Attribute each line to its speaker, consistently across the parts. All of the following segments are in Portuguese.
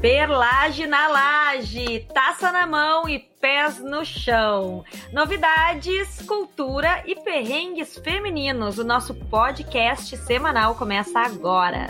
Speaker 1: Perlage na laje, taça na mão e pés no chão. Novidades, cultura e perrengues femininos. O nosso podcast semanal começa agora.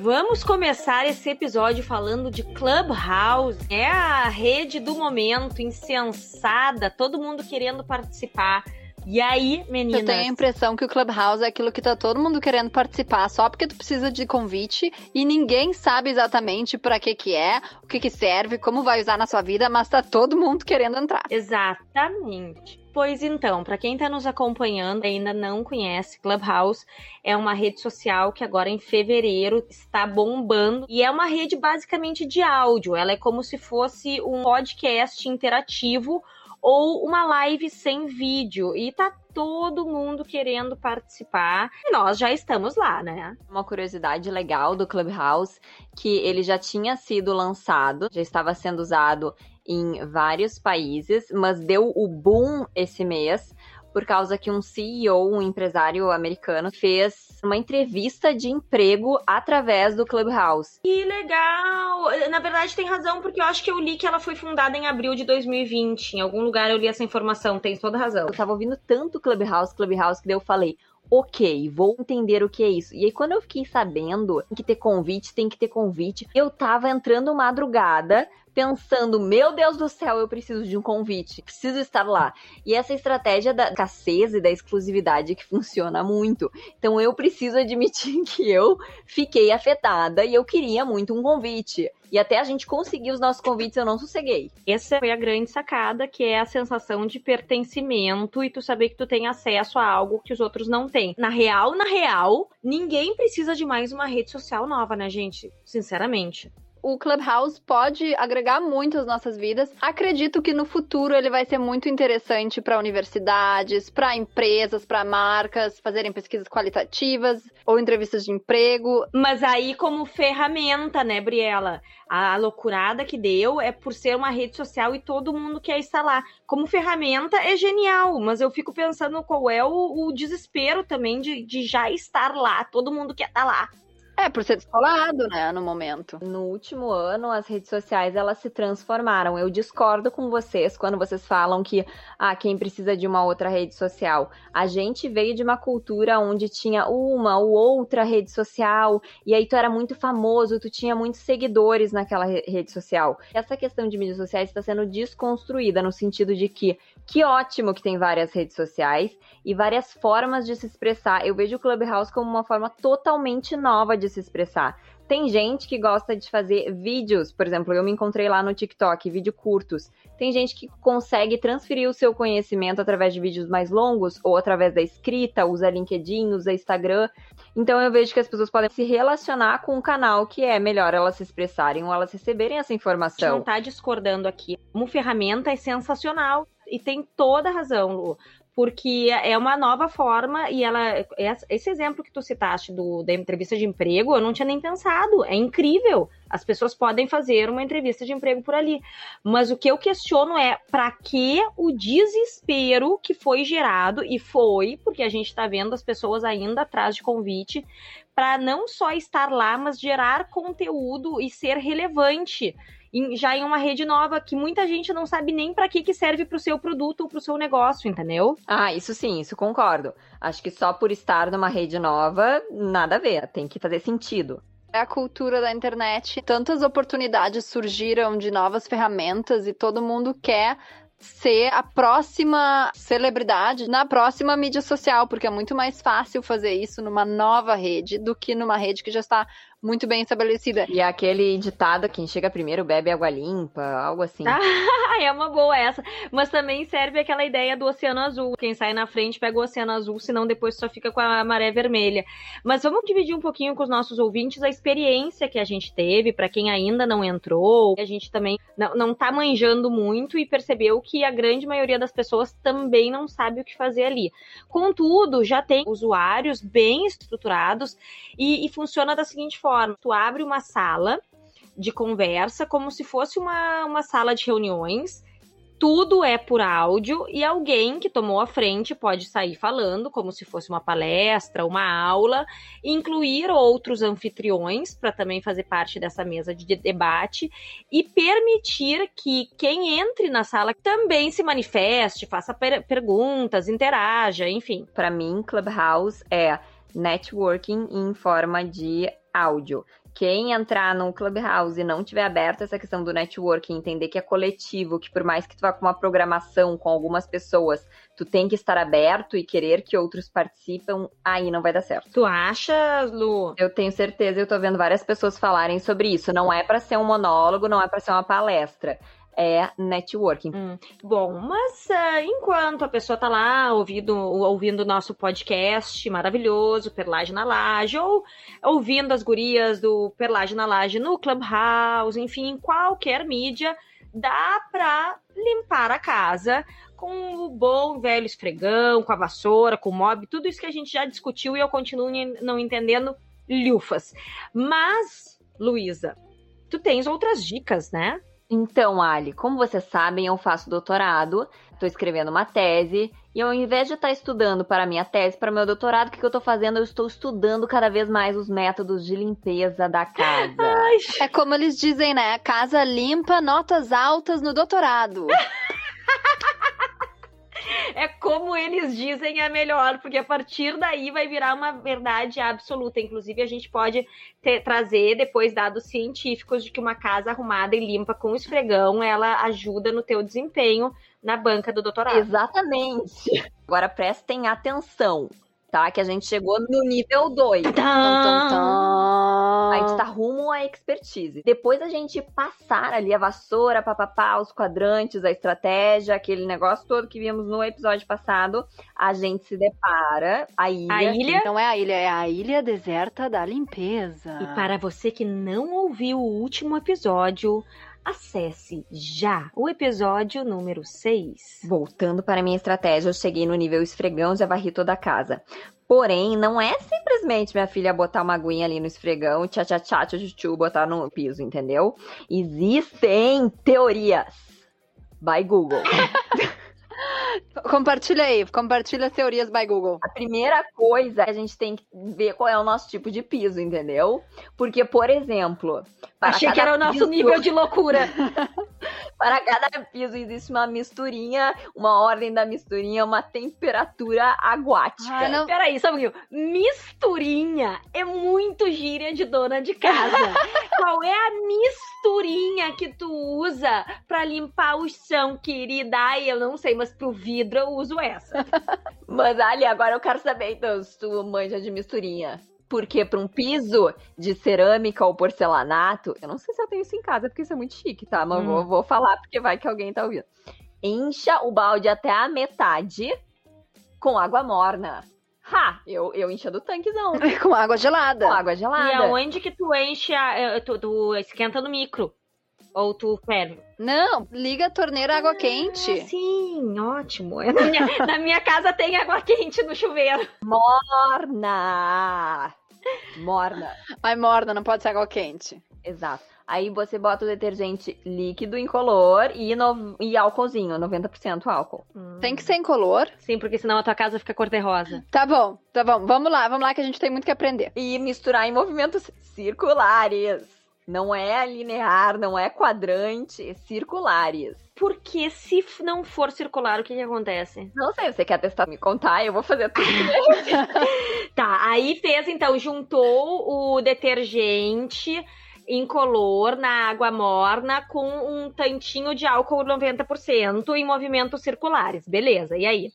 Speaker 1: Vamos começar esse episódio falando de Clubhouse. É a rede do momento, insensada, todo mundo querendo participar. E aí, meninas?
Speaker 2: Eu tenho a impressão que o Clubhouse é aquilo que tá todo mundo querendo participar, só porque tu precisa de convite e ninguém sabe exatamente para que que é, o que que serve, como vai usar na sua vida, mas tá todo mundo querendo entrar.
Speaker 1: Exatamente. Pois então, para quem está nos acompanhando ainda não conhece, Clubhouse é uma rede social que agora em fevereiro está bombando e é uma rede basicamente de áudio. Ela é como se fosse um podcast interativo ou uma live sem vídeo. E tá todo mundo querendo participar. E nós já estamos lá, né?
Speaker 2: Uma curiosidade legal do Clubhouse que ele já tinha sido lançado, já estava sendo usado em vários países, mas deu o boom esse mês por causa que um CEO, um empresário americano, fez uma entrevista de emprego através do Clubhouse.
Speaker 1: Que legal! Na verdade, tem razão, porque eu acho que eu li que ela foi fundada em abril de 2020. Em algum lugar eu li essa informação, tem toda razão.
Speaker 2: Eu tava ouvindo tanto Clubhouse, Clubhouse, que daí eu falei, ok, vou entender o que é isso. E aí, quando eu fiquei sabendo tem que ter convite, tem que ter convite, eu tava entrando madrugada pensando, meu Deus do céu, eu preciso de um convite, preciso estar lá. E essa estratégia da escassez e da exclusividade que funciona muito. Então eu preciso admitir que eu fiquei afetada e eu queria muito um convite. E até a gente conseguir os nossos convites, eu não sosseguei.
Speaker 1: Essa foi a grande sacada, que é a sensação de pertencimento e tu saber que tu tem acesso a algo que os outros não têm. Na real, na real, ninguém precisa de mais uma rede social nova, né, gente? Sinceramente
Speaker 2: o Clubhouse pode agregar muito às nossas vidas. Acredito que no futuro ele vai ser muito interessante para universidades, para empresas, para marcas fazerem pesquisas qualitativas ou entrevistas de emprego.
Speaker 1: Mas aí como ferramenta, né, Briela? A loucurada que deu é por ser uma rede social e todo mundo quer estar lá. Como ferramenta é genial, mas eu fico pensando qual é o, o desespero também de, de já estar lá. Todo mundo quer estar lá.
Speaker 2: É, por ser descolado, né, no momento.
Speaker 1: No último ano, as redes sociais, elas se transformaram. Eu discordo com vocês quando vocês falam que, ah, quem precisa de uma outra rede social. A gente veio de uma cultura onde tinha uma ou outra rede social, e aí tu era muito famoso, tu tinha muitos seguidores naquela rede social. Essa questão de mídias sociais está sendo desconstruída no sentido de que, que ótimo que tem várias redes sociais e várias formas de se expressar. Eu vejo o Clubhouse como uma forma totalmente nova de se expressar. Tem gente que gosta de fazer vídeos, por exemplo, eu me encontrei lá no TikTok, vídeo curtos. Tem gente que consegue transferir o seu conhecimento através de vídeos mais longos ou através da escrita, usa LinkedIn, usa Instagram. Então eu vejo que as pessoas podem se relacionar com um canal que é melhor elas se expressarem ou elas receberem essa informação.
Speaker 2: Não tá discordando aqui. Como ferramenta é sensacional e tem toda a razão, Lu porque é uma nova forma e ela esse exemplo que tu citaste do, da entrevista de emprego eu não tinha nem pensado. É incrível. As pessoas podem fazer uma entrevista de emprego por ali. Mas o que eu questiono é para que o desespero que foi gerado e foi porque a gente está vendo as pessoas ainda atrás de convite para não só estar lá mas gerar conteúdo e ser relevante em, já em uma rede nova que muita gente não sabe nem para que, que serve para o seu produto ou para o seu negócio, entendeu?
Speaker 1: Ah, isso sim, isso concordo. Acho que só por estar numa rede nova, nada a ver, tem que fazer sentido.
Speaker 2: É a cultura da internet. Tantas oportunidades surgiram de novas ferramentas e todo mundo quer ser a próxima celebridade na próxima mídia social, porque é muito mais fácil fazer isso numa nova rede do que numa rede que já está muito bem estabelecida.
Speaker 1: E aquele ditado, quem chega primeiro bebe água limpa, algo assim.
Speaker 2: Ah, é uma boa essa. Mas também serve aquela ideia do oceano azul. Quem sai na frente pega o oceano azul, senão depois só fica com a maré vermelha. Mas vamos dividir um pouquinho com os nossos ouvintes a experiência que a gente teve, para quem ainda não entrou. A gente também não, não tá manjando muito e percebeu que a grande maioria das pessoas também não sabe o que fazer ali. Contudo, já tem usuários bem estruturados e, e funciona da seguinte forma forma: tu abre uma sala de conversa como se fosse uma, uma sala de reuniões tudo é por áudio e alguém que tomou a frente pode sair falando como se fosse uma palestra, uma aula, incluir outros anfitriões para também fazer parte dessa mesa de debate e permitir que quem entre na sala também se manifeste, faça per perguntas, interaja, enfim.
Speaker 1: Para mim, Clubhouse é networking em forma de áudio quem entrar no Clubhouse e não tiver aberto essa questão do networking, entender que é coletivo, que por mais que tu vá com uma programação com algumas pessoas, tu tem que estar aberto e querer que outros participam, aí não vai dar certo.
Speaker 2: Tu acha, Lu?
Speaker 1: Eu tenho certeza, eu tô vendo várias pessoas falarem sobre isso. Não é para ser um monólogo, não é para ser uma palestra é networking.
Speaker 2: Hum. Bom, mas uh, enquanto a pessoa tá lá ouvindo ouvindo o nosso podcast maravilhoso, Perlage na Laje, ou ouvindo as gurias do Perlage na Laje no Clubhouse, enfim, em qualquer mídia, dá pra limpar a casa com o bom velho esfregão, com a vassoura, com o mob, tudo isso que a gente já discutiu e eu continuo não entendendo lufas. Mas, Luísa, tu tens outras dicas, né?
Speaker 1: Então, Ali, como vocês sabem, eu faço doutorado, estou escrevendo uma tese, e ao invés de estar tá estudando para minha tese, para meu doutorado, o que, que eu estou fazendo? Eu estou estudando cada vez mais os métodos de limpeza da casa.
Speaker 3: Ai. É como eles dizem, né? Casa limpa, notas altas no doutorado.
Speaker 2: é como eles dizem é melhor, porque a partir daí vai virar uma verdade absoluta. Inclusive, a gente pode ter, trazer depois dados científicos de que uma casa arrumada e limpa com esfregão, ela ajuda no teu desempenho na banca do doutorado.
Speaker 1: Exatamente. Agora prestem atenção tá? Que a gente chegou no nível 2. A gente tá rumo à expertise. Depois a gente passar ali a vassoura, papapá, os quadrantes, a estratégia, aquele negócio todo que vimos no episódio passado, a gente se depara a ilha.
Speaker 3: A ilha? Não é a ilha, é a ilha deserta da limpeza.
Speaker 2: E para você que não ouviu o último episódio, Acesse já o episódio número 6.
Speaker 1: Voltando para minha estratégia, eu cheguei no nível esfregão, já varri toda a casa. Porém, não é simplesmente minha filha botar uma aguinha ali no esfregão, tchá tchá tchá tchá tchá, botar no piso, entendeu? Existem teorias. By Google.
Speaker 3: Compartilha aí, compartilha as teorias by Google.
Speaker 1: A primeira coisa, a gente tem que ver qual é o nosso tipo de piso, entendeu? Porque, por exemplo.
Speaker 2: Achei que era o nosso piso... nível de loucura.
Speaker 1: para cada piso existe uma misturinha, uma ordem da misturinha, uma temperatura aguática. Ah,
Speaker 2: não. Peraí, só um pouquinho. Misturinha é muito gíria de dona de casa. qual é a misturinha que tu usa para limpar o chão, querida? Ai, eu não sei, mas pro vidro eu uso essa.
Speaker 1: Mas Ali, agora eu quero saber então se tu manja de misturinha. Porque para um piso de cerâmica ou porcelanato, eu não sei se eu tenho isso em casa, porque isso é muito chique, tá? Mas hum. vou, vou falar porque vai que alguém tá ouvindo. Encha o balde até a metade com água morna. Ha! Eu, eu encho do tanquezão.
Speaker 3: com água gelada.
Speaker 1: Com água gelada. E
Speaker 2: aonde que tu enche, a, eh, tu, tu esquenta no micro? Ou tu ferve?
Speaker 3: Não, liga a torneira água ah, quente.
Speaker 2: Sim, ótimo. Na minha, na minha casa tem água quente no chuveiro.
Speaker 1: Morna! Morna.
Speaker 3: Mas morna, não pode ser água quente.
Speaker 1: Exato. Aí você bota o detergente líquido incolor e, no, e álcoolzinho, 90% álcool.
Speaker 3: Hum. Tem que ser incolor?
Speaker 2: Sim, porque senão a tua casa fica cor-de-rosa.
Speaker 3: Tá bom, tá bom. Vamos lá, vamos lá que a gente tem muito que aprender.
Speaker 1: E misturar em movimentos circulares. Não é linear, não é quadrante, é circulares.
Speaker 2: Porque se não for circular, o que, que acontece?
Speaker 1: Não sei, você quer testar, me contar, eu vou fazer tudo.
Speaker 2: tá, aí fez então, juntou o detergente incolor na água morna com um tantinho de álcool 90% em movimentos circulares. Beleza, e aí?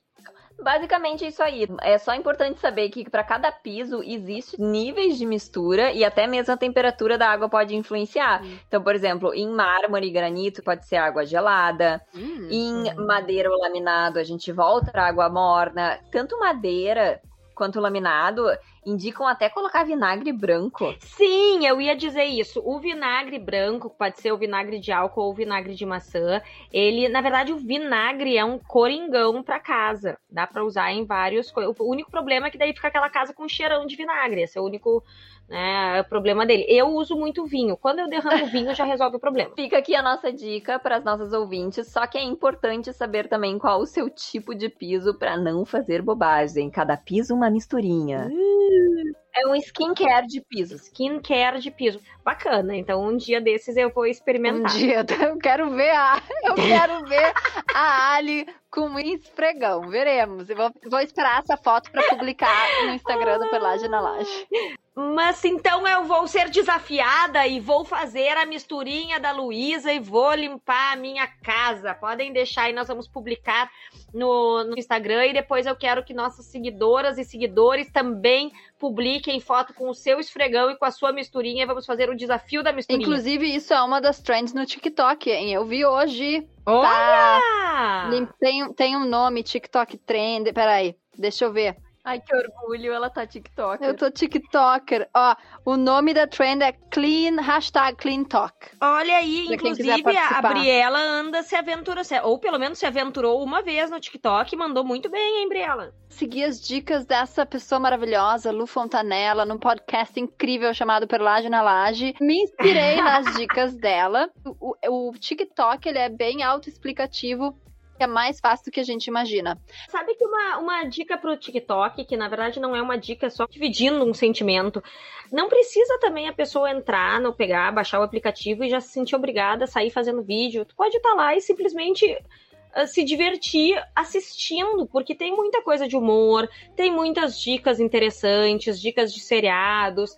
Speaker 1: Basicamente é isso aí. É só importante saber que para cada piso existe níveis de mistura e até mesmo a temperatura da água pode influenciar. Então, por exemplo, em mármore e granito pode ser água gelada. Hum. Em madeira ou laminado a gente volta para água morna. Tanto madeira quanto laminado, indicam até colocar vinagre branco.
Speaker 2: Sim, eu ia dizer isso. O vinagre branco, pode ser o vinagre de álcool ou o vinagre de maçã, ele, na verdade, o vinagre é um coringão para casa. Dá para usar em vários. O único problema é que daí fica aquela casa com cheirão de vinagre. Esse é o único né? É o problema dele. Eu uso muito vinho. Quando eu derramo vinho, já resolve o problema.
Speaker 1: Fica aqui a nossa dica para as nossas ouvintes, só que é importante saber também qual o seu tipo de piso para não fazer bobagem. Cada piso uma misturinha.
Speaker 2: Uh. É um skincare de piso. Skincare de piso. Bacana. Então, um dia desses eu vou experimentar.
Speaker 3: Um dia, eu quero ver a, eu quero ver a Ali com um esfregão. Veremos. Eu vou, vou esperar essa foto para publicar no Instagram do Pelagem na Laje.
Speaker 2: Mas então eu vou ser desafiada e vou fazer a misturinha da Luísa e vou limpar a minha casa. Podem deixar e nós vamos publicar no, no, Instagram e depois eu quero que nossas seguidoras e seguidores também publiquem foto com o seu esfregão e com a sua misturinha. Vamos fazer o desafio da misturinha.
Speaker 3: Inclusive, isso é uma das trends no TikTok, hein? Eu vi hoje.
Speaker 2: Olha!
Speaker 3: Tá... Tem, tem um nome, TikTok Trend. Peraí, deixa eu ver.
Speaker 1: Ai, que orgulho, ela tá TikToker.
Speaker 3: Eu tô TikToker. Ó, o nome da trend é Clean, hashtag Clean Talk.
Speaker 2: Olha aí, pra inclusive a Briela anda se aventurando, ou pelo menos se aventurou uma vez no TikTok e mandou muito bem, hein, Briela?
Speaker 3: Segui as dicas dessa pessoa maravilhosa, Lu Fontanella, num podcast incrível chamado Perlage na Laje. Me inspirei nas dicas dela. O, o, o TikTok, ele é bem autoexplicativo é mais fácil do que a gente imagina.
Speaker 2: Sabe que uma, uma dica pro TikTok, que na verdade não é uma dica só dividindo um sentimento, não precisa também a pessoa entrar no pegar, baixar o aplicativo e já se sentir obrigada a sair fazendo vídeo. Tu pode estar tá lá e simplesmente uh, se divertir assistindo, porque tem muita coisa de humor, tem muitas dicas interessantes, dicas de seriados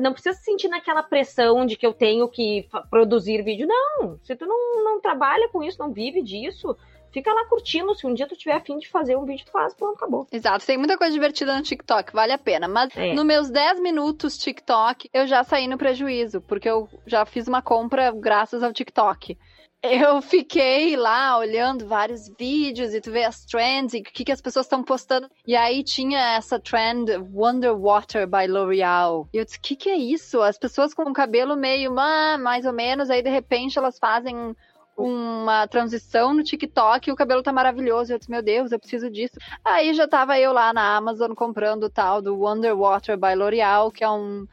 Speaker 2: não precisa se sentir naquela pressão de que eu tenho que produzir vídeo. Não, se tu não, não trabalha com isso, não vive disso, fica lá curtindo. Se um dia tu tiver afim de fazer um vídeo, tu faz, pronto, acabou.
Speaker 3: Exato, tem muita coisa divertida no TikTok, vale a pena. Mas é. nos meus 10 minutos TikTok, eu já saí no prejuízo, porque eu já fiz uma compra graças ao TikTok. Eu fiquei lá olhando vários vídeos e tu vê as trends e o que, que as pessoas estão postando. E aí tinha essa trend Wonder Water by L'Oreal. E eu disse, o que, que é isso? As pessoas com o cabelo meio, mais ou menos, aí de repente elas fazem uma transição no TikTok e o cabelo tá maravilhoso. Eu disse, meu Deus, eu preciso disso. Aí já tava eu lá na Amazon comprando o tal do Wonder Water by L'Oreal, que é um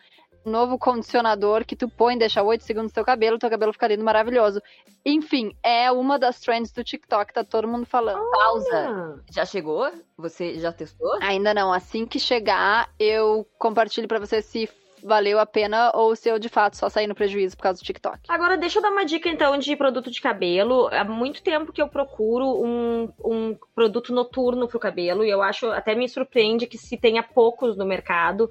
Speaker 3: novo condicionador que tu põe, deixa 8 segundos no teu cabelo, teu cabelo fica lindo, maravilhoso. Enfim, é uma das trends do TikTok, tá todo mundo falando.
Speaker 1: Pausa. Já chegou? Você já testou?
Speaker 3: Ainda não. Assim que chegar, eu compartilho para você se valeu a pena ou se eu de fato só saí no prejuízo por causa do TikTok.
Speaker 2: Agora, deixa eu dar uma dica então de produto de cabelo. Há muito tempo que eu procuro um, um produto noturno pro cabelo e eu acho, até me surpreende que se tenha poucos no mercado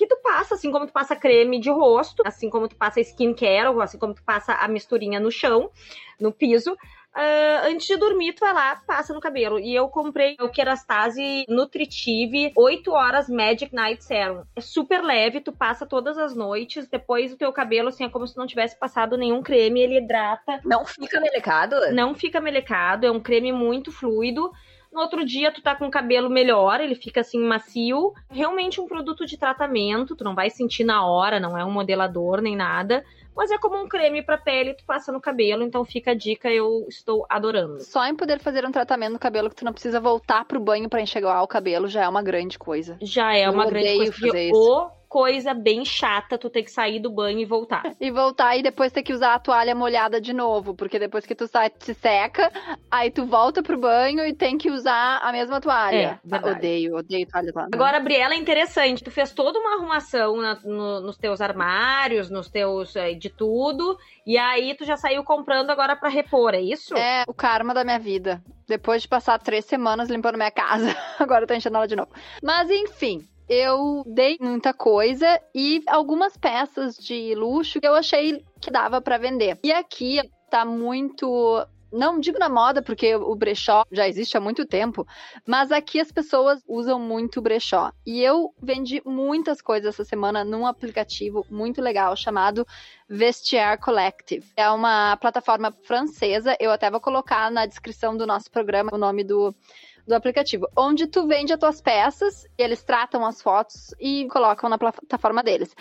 Speaker 2: que tu passa, assim como tu passa creme de rosto, assim como tu passa skincare, ou assim como tu passa a misturinha no chão, no piso. Uh, antes de dormir, tu vai lá, passa no cabelo. E eu comprei o Kerastase Nutritive 8 horas Magic Night Serum. É super leve, tu passa todas as noites. Depois o teu cabelo, assim, é como se não tivesse passado nenhum creme. Ele hidrata.
Speaker 1: Não fica melecado?
Speaker 2: Não fica melecado. É um creme muito fluido. No outro dia, tu tá com o cabelo melhor, ele fica assim macio. Realmente um produto de tratamento, tu não vai sentir na hora, não é um modelador nem nada. Mas é como um creme pra pele, tu passa no cabelo, então fica a dica, eu estou adorando.
Speaker 3: Só em poder fazer um tratamento no cabelo que tu não precisa voltar pro banho para enxergar o cabelo já é uma grande coisa.
Speaker 2: Já é
Speaker 3: eu
Speaker 2: uma grande coisa. Fazer isso. Coisa bem chata tu ter que sair do banho e voltar.
Speaker 3: E voltar e depois ter que usar a toalha molhada de novo, porque depois que tu sai, se seca, aí tu volta pro banho e tem que usar a mesma toalha. É, ah, odeio, odeio toalha molhada.
Speaker 2: Agora, Briela, é interessante, tu fez toda uma arrumação na, no, nos teus armários, nos teus, eh, de tudo, e aí tu já saiu comprando agora para repor, é isso?
Speaker 3: É o karma da minha vida. Depois de passar três semanas limpando minha casa, agora eu tô enchendo ela de novo. Mas enfim, eu dei muita coisa e algumas peças de luxo que eu achei que dava para vender. E aqui tá muito não digo na moda, porque o brechó já existe há muito tempo, mas aqui as pessoas usam muito brechó. E eu vendi muitas coisas essa semana num aplicativo muito legal chamado Vestiaire Collective. É uma plataforma francesa, eu até vou colocar na descrição do nosso programa o nome do do aplicativo, onde tu vende as tuas peças, eles tratam as fotos e colocam na plataforma deles.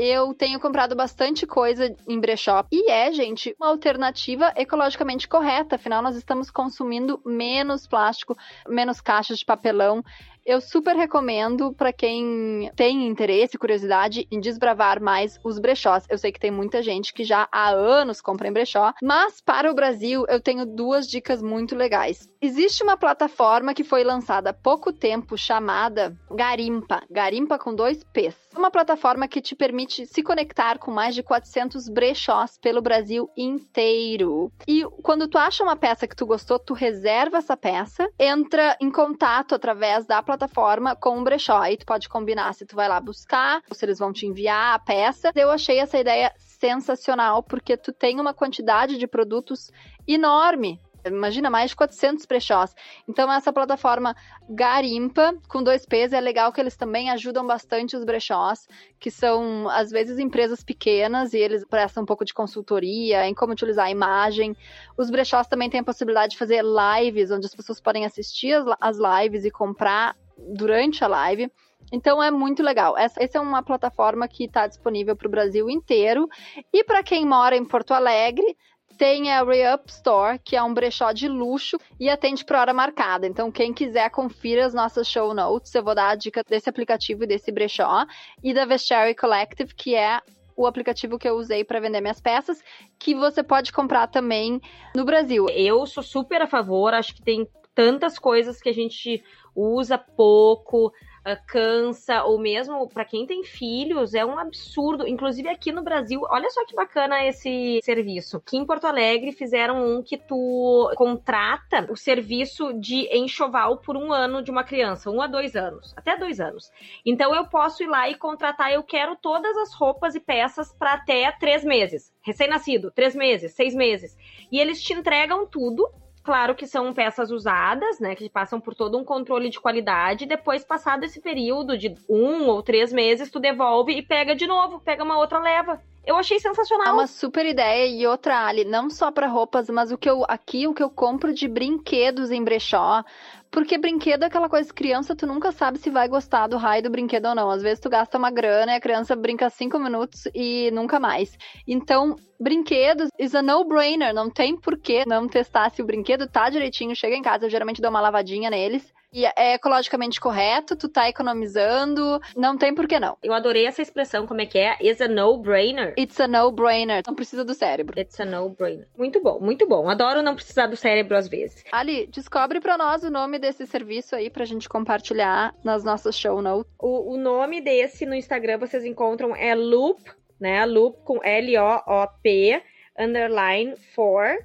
Speaker 3: Eu tenho comprado bastante coisa em brechó e é, gente, uma alternativa ecologicamente correta. Afinal, nós estamos consumindo menos plástico, menos caixas de papelão eu super recomendo para quem tem interesse curiosidade em desbravar mais os brechós. Eu sei que tem muita gente que já há anos compra em brechó, mas para o Brasil eu tenho duas dicas muito legais. Existe uma plataforma que foi lançada há pouco tempo chamada Garimpa, Garimpa com dois P's. É uma plataforma que te permite se conectar com mais de 400 brechós pelo Brasil inteiro. E quando tu acha uma peça que tu gostou, tu reserva essa peça, entra em contato através da plataforma plataforma com um brechó. Aí tu pode combinar se tu vai lá buscar, ou se eles vão te enviar a peça. Eu achei essa ideia sensacional, porque tu tem uma quantidade de produtos enorme imagina, mais de 400 brechós. Então, essa plataforma Garimpa, com dois P's, é legal que eles também ajudam bastante os brechós, que são, às vezes, empresas pequenas e eles prestam um pouco de consultoria em como utilizar a imagem. Os brechós também têm a possibilidade de fazer lives, onde as pessoas podem assistir as lives e comprar durante a live. Então é muito legal. Essa, essa é uma plataforma que está disponível para o Brasil inteiro. E para quem mora em Porto Alegre, tem a Re-Up Store, que é um brechó de luxo e atende por hora marcada. Então, quem quiser, confira as nossas show notes. Eu vou dar a dica desse aplicativo e desse brechó. E da Vestiary Collective, que é o aplicativo que eu usei para vender minhas peças, que você pode comprar também no Brasil.
Speaker 2: Eu sou super a favor, acho que tem tantas coisas que a gente usa pouco, uh, cansa, ou mesmo para quem tem filhos, é um absurdo. Inclusive aqui no Brasil, olha só que bacana esse serviço. Aqui em Porto Alegre fizeram um que tu contrata o serviço de enxoval por um ano de uma criança, um a dois anos, até dois anos. Então eu posso ir lá e contratar, eu quero todas as roupas e peças para até três meses. Recém-nascido, três meses, seis meses. E eles te entregam tudo Claro que são peças usadas, né? Que passam por todo um controle de qualidade. Depois, passado esse período de um ou três meses, tu devolve e pega de novo, pega uma outra leva. Eu achei sensacional. É
Speaker 3: uma super ideia e outra ali, não só para roupas, mas o que eu aqui o que eu compro de brinquedos em brechó, porque brinquedo é aquela coisa, criança, tu nunca sabe se vai gostar do raio do brinquedo ou não. Às vezes tu gasta uma grana e a criança brinca cinco minutos e nunca mais. Então, brinquedos is a no-brainer. Não tem por que não testar se o brinquedo tá direitinho. Chega em casa, eu geralmente dou uma lavadinha neles. E é ecologicamente correto, tu tá economizando, não tem por que não.
Speaker 2: Eu adorei essa expressão, como é que é? Is a no-brainer.
Speaker 3: It's a no-brainer. Não precisa do cérebro.
Speaker 2: It's a no-brainer. Muito bom, muito bom. Adoro não precisar do cérebro às vezes.
Speaker 3: Ali, descobre pra nós o nome desse serviço aí pra gente compartilhar nas nossas show notes.
Speaker 2: O, o nome desse no Instagram vocês encontram é Loop, né? Loop com L-O-O-P, underline for,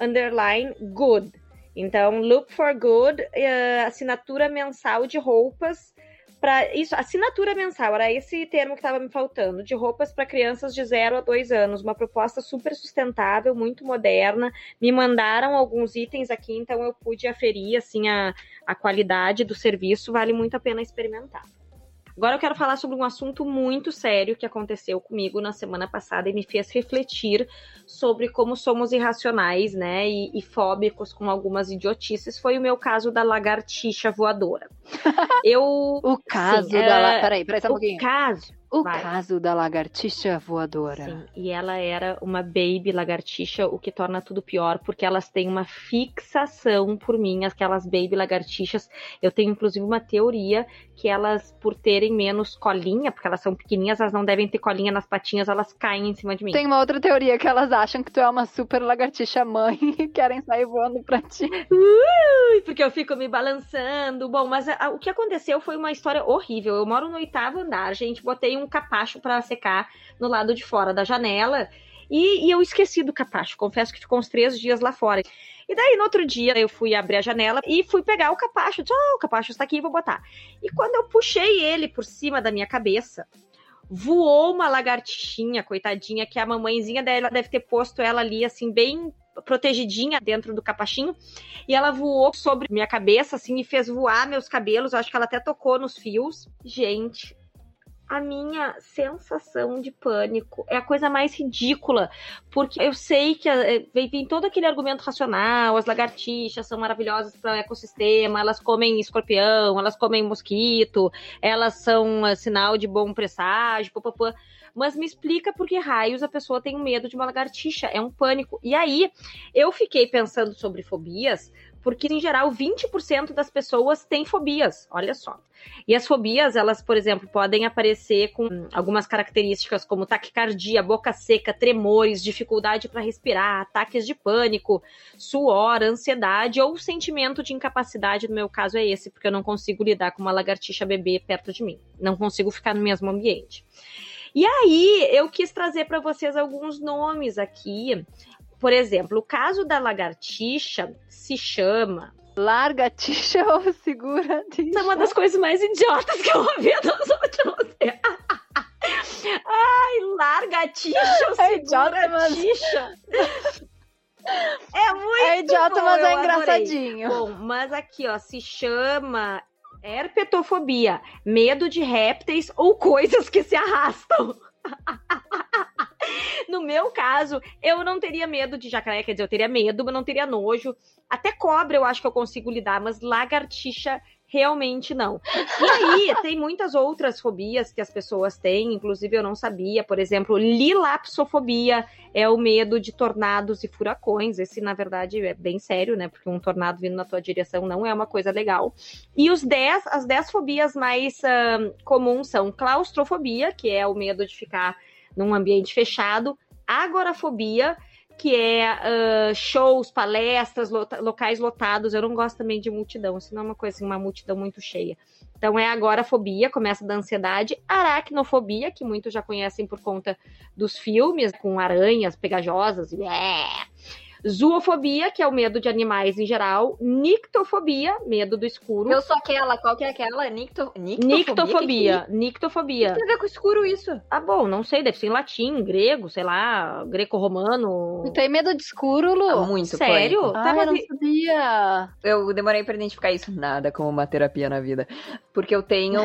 Speaker 2: underline good. Então, Look for Good, uh, assinatura mensal de roupas para isso, assinatura mensal, era esse termo que estava me faltando, de roupas para crianças de 0 a 2 anos, uma proposta super sustentável, muito moderna. Me mandaram alguns itens aqui, então eu pude aferir assim a, a qualidade do serviço, vale muito a pena experimentar. Agora eu quero falar sobre um assunto muito sério que aconteceu comigo na semana passada e me fez refletir sobre como somos irracionais, né, e, e fóbicos com algumas idiotices. Foi o meu caso da lagartixa voadora. Eu.
Speaker 3: o caso sim, da. É... Peraí, peraí, só um
Speaker 2: pouquinho. O caso
Speaker 3: o Vai. caso da lagartixa voadora.
Speaker 2: Sim, e ela era uma baby lagartixa, o que torna tudo pior, porque elas têm uma fixação por mim, aquelas baby lagartixas. Eu tenho inclusive uma teoria que elas, por terem menos colinha, porque elas são pequenininhas, elas não devem ter colinha nas patinhas, elas caem em cima de mim.
Speaker 3: Tem uma outra teoria que elas acham que tu é uma super lagartixa mãe e querem sair voando pra ti.
Speaker 2: Ui, porque eu fico me balançando. Bom, mas a, a, o que aconteceu foi uma história horrível. Eu moro no oitavo andar, gente, botei um um capacho para secar no lado de fora da janela. E, e, eu esqueci do capacho. Confesso que ficou uns três dias lá fora. E daí, no outro dia, eu fui abrir a janela e fui pegar o capacho. Disse, oh, o capacho está aqui, vou botar. E quando eu puxei ele por cima da minha cabeça, voou uma lagartixinha, coitadinha, que a mamãezinha dela deve ter posto ela ali, assim, bem protegidinha dentro do capachinho. E ela voou sobre minha cabeça, assim, e fez voar meus cabelos. Eu acho que ela até tocou nos fios. Gente, a minha sensação de pânico é a coisa mais ridícula, porque eu sei que eh, vem todo aquele argumento racional, as lagartixas são maravilhosas para o ecossistema, elas comem escorpião, elas comem mosquito, elas são uh, sinal de bom presságio, papapá. Mas me explica por que raios a pessoa tem medo de uma lagartixa, é um pânico. E aí, eu fiquei pensando sobre fobias, porque em geral 20% das pessoas têm fobias, olha só. E as fobias, elas, por exemplo, podem aparecer com algumas características como taquicardia, boca seca, tremores, dificuldade para respirar, ataques de pânico, suor, ansiedade ou sentimento de incapacidade, no meu caso é esse, porque eu não consigo lidar com uma lagartixa bebê perto de mim. Não consigo ficar no mesmo ambiente. E aí, eu quis trazer para vocês alguns nomes aqui por exemplo, o caso da lagartixa se chama.
Speaker 3: Largatixa ou segura
Speaker 2: Isso é uma das coisas mais idiotas que eu ouvi nos últimos Ai, largatixa ou é idiota, mas... É muito
Speaker 3: É idiota,
Speaker 2: bom,
Speaker 3: mas é engraçadinho.
Speaker 2: Bom, mas aqui, ó, se chama herpetofobia, medo de répteis ou coisas que se arrastam. No meu caso, eu não teria medo de jacaré, quer dizer, eu teria medo, mas não teria nojo. Até cobra eu acho que eu consigo lidar, mas lagartixa realmente não. E aí, tem muitas outras fobias que as pessoas têm, inclusive eu não sabia, por exemplo, lilapsofobia é o medo de tornados e furacões. Esse, na verdade, é bem sério, né? Porque um tornado vindo na tua direção não é uma coisa legal. E os dez, as 10 fobias mais uh, comuns são claustrofobia, que é o medo de ficar num ambiente fechado, agorafobia, que é uh, shows, palestras, locais lotados. Eu não gosto também de multidão, isso não é uma coisa assim, uma multidão muito cheia. Então é agorafobia, começa da ansiedade, aracnofobia, que muitos já conhecem por conta dos filmes, com aranhas pegajosas, é, Zoofobia, que é o medo de animais em geral. Nictofobia, medo do escuro.
Speaker 1: Eu sou aquela, qual que é aquela? Nicto...
Speaker 2: Nictofobia. Nictofobia. O
Speaker 1: que tem a ver com escuro isso?
Speaker 2: Ah, bom, não sei, deve ser em latim, grego, sei lá, greco-romano.
Speaker 3: Tem medo de escuro, Lu?
Speaker 1: Ah, muito,
Speaker 2: Sério?
Speaker 3: Ah, eu não sabia.
Speaker 1: Eu demorei pra identificar isso. Nada como uma terapia na vida. Porque eu tenho,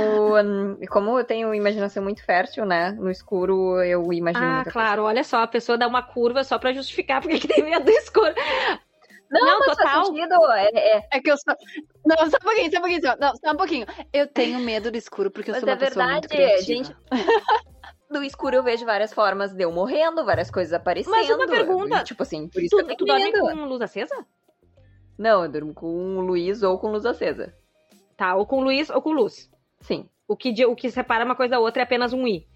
Speaker 1: como eu tenho imaginação muito fértil, né? No escuro eu imagino
Speaker 2: Ah, claro, coisa. olha só, a pessoa dá uma curva só pra justificar porque que tem medo do escuro escuro.
Speaker 1: Não, não total. Sentido, é, é...
Speaker 3: é, que eu sou. Não, só um pouquinho, só um pouquinho. Não, só um pouquinho. Eu tenho medo do escuro porque eu
Speaker 1: Mas
Speaker 3: sou uma
Speaker 1: é pessoa
Speaker 3: verdade, muito gente.
Speaker 1: do escuro eu vejo várias formas de eu morrendo, várias coisas aparecendo.
Speaker 2: Mas uma pergunta.
Speaker 1: Tipo assim, por isso
Speaker 2: tu, que tu dorme com luz acesa?
Speaker 1: Não, eu durmo com luz ou com luz acesa.
Speaker 2: Tá, ou com luz ou com luz.
Speaker 1: Sim.
Speaker 2: O que, o que separa uma coisa da outra é apenas um i.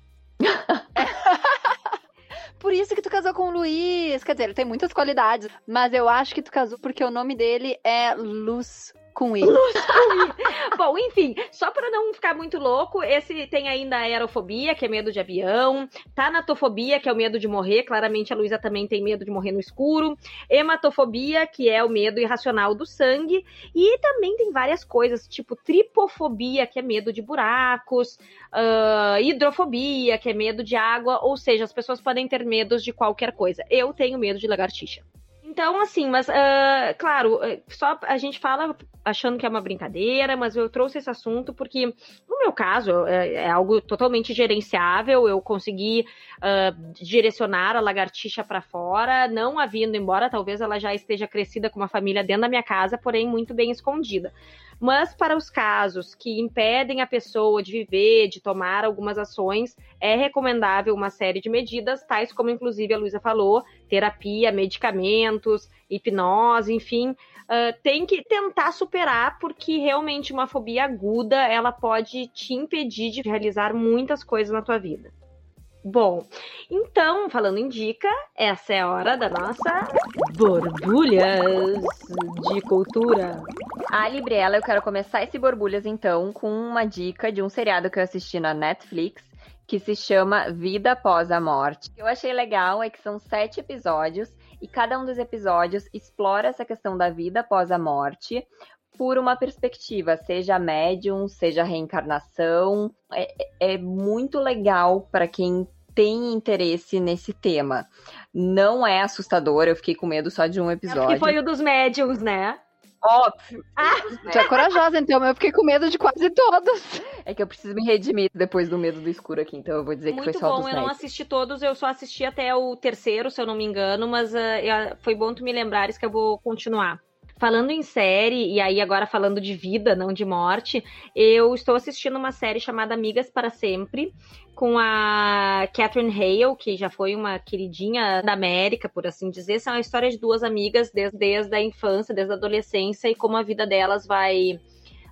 Speaker 3: Por isso que tu casou com o Luiz. Quer dizer, ele tem muitas qualidades, mas eu acho que tu casou porque o nome dele é Luz com I.
Speaker 2: Bom, enfim, só para não ficar muito louco, esse tem ainda a aerofobia, que é medo de avião, tanatofobia, que é o medo de morrer, claramente a Luísa também tem medo de morrer no escuro, hematofobia, que é o medo irracional do sangue, e também tem várias coisas, tipo tripofobia, que é medo de buracos, uh, hidrofobia, que é medo de água, ou seja, as pessoas podem ter medos de qualquer coisa. Eu tenho medo de lagartixa. Então, assim, mas, uh, claro, só a gente fala achando que é uma brincadeira, mas eu trouxe esse assunto porque, no meu caso, é, é algo totalmente gerenciável. Eu consegui uh, direcionar a lagartixa para fora, não a vindo embora. Talvez ela já esteja crescida com uma família dentro da minha casa, porém muito bem escondida. Mas para os casos que impedem a pessoa de viver, de tomar algumas ações, é recomendável uma série de medidas, tais como inclusive a Luísa falou, terapia, medicamentos, hipnose, enfim, uh, tem que tentar superar, porque realmente uma fobia aguda, ela pode te impedir de realizar muitas coisas na tua vida. Bom, então, falando em dica, essa é a hora da nossa borbulhas de cultura.
Speaker 1: A Libriela, eu quero começar esse borbulhas então com uma dica de um seriado que eu assisti na Netflix que se chama Vida Após a Morte. O que eu achei legal é que são sete episódios e cada um dos episódios explora essa questão da vida após a morte por uma perspectiva, seja médium, seja reencarnação. É, é muito legal para quem tem interesse nesse tema. Não é assustador, eu fiquei com medo só de um episódio.
Speaker 2: É que foi o dos médiums, né?
Speaker 1: Óbvio.
Speaker 3: Ah, tu é corajosa, então. Eu fiquei com medo de quase todos.
Speaker 1: É que eu preciso me redimir depois do medo do escuro aqui, então eu vou dizer
Speaker 2: Muito
Speaker 1: que foi só
Speaker 2: bom, eu não assisti todos, eu só assisti até o terceiro, se eu não me engano, mas uh, foi bom tu me lembrares que eu vou continuar. Falando em série, e aí agora falando de vida, não de morte, eu estou assistindo uma série chamada Amigas para Sempre, com a Catherine Hale, que já foi uma queridinha da América, por assim dizer. São a história de duas amigas desde, desde a infância, desde a adolescência, e como a vida delas vai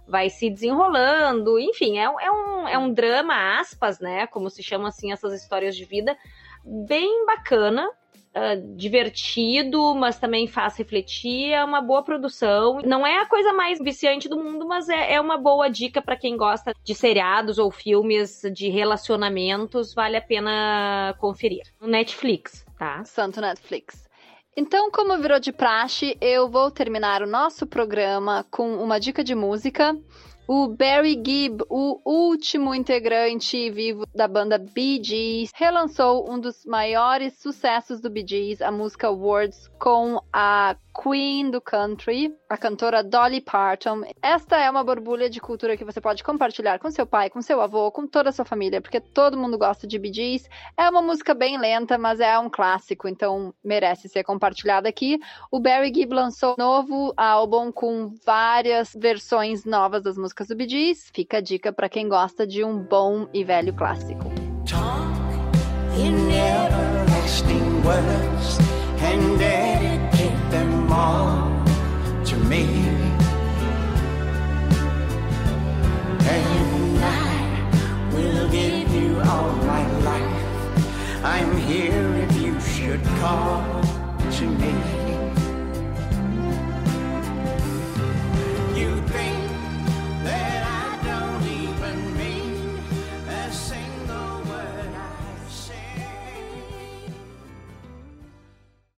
Speaker 2: vai se desenrolando. Enfim, é, é, um, é um drama, aspas, né? Como se chamam assim essas histórias de vida, bem bacana uh, divertido, mas também faz refletir. É uma boa produção. Não é a coisa mais viciante do mundo, mas é, é uma boa dica para quem gosta de seriados ou filmes de relacionamentos. Vale a pena conferir. Netflix, tá?
Speaker 3: Santo Netflix. Então, como virou de praxe, eu vou terminar o nosso programa com uma dica de música. O Barry Gibb, o último integrante vivo da banda Bee Gees, relançou um dos maiores sucessos do Bee Gees, a música Words, com a Queen do Country, a cantora Dolly Parton. Esta é uma borbulha de cultura que você pode compartilhar com seu pai, com seu avô, com toda a sua família, porque todo mundo gosta de Bee Gees. É uma música bem lenta, mas é um clássico, então merece ser compartilhada aqui. O Barry Gibb lançou um novo álbum com várias versões novas das músicas do Bee Gees. Fica a dica para quem gosta de um bom e velho clássico. Talk I'm here if you should call.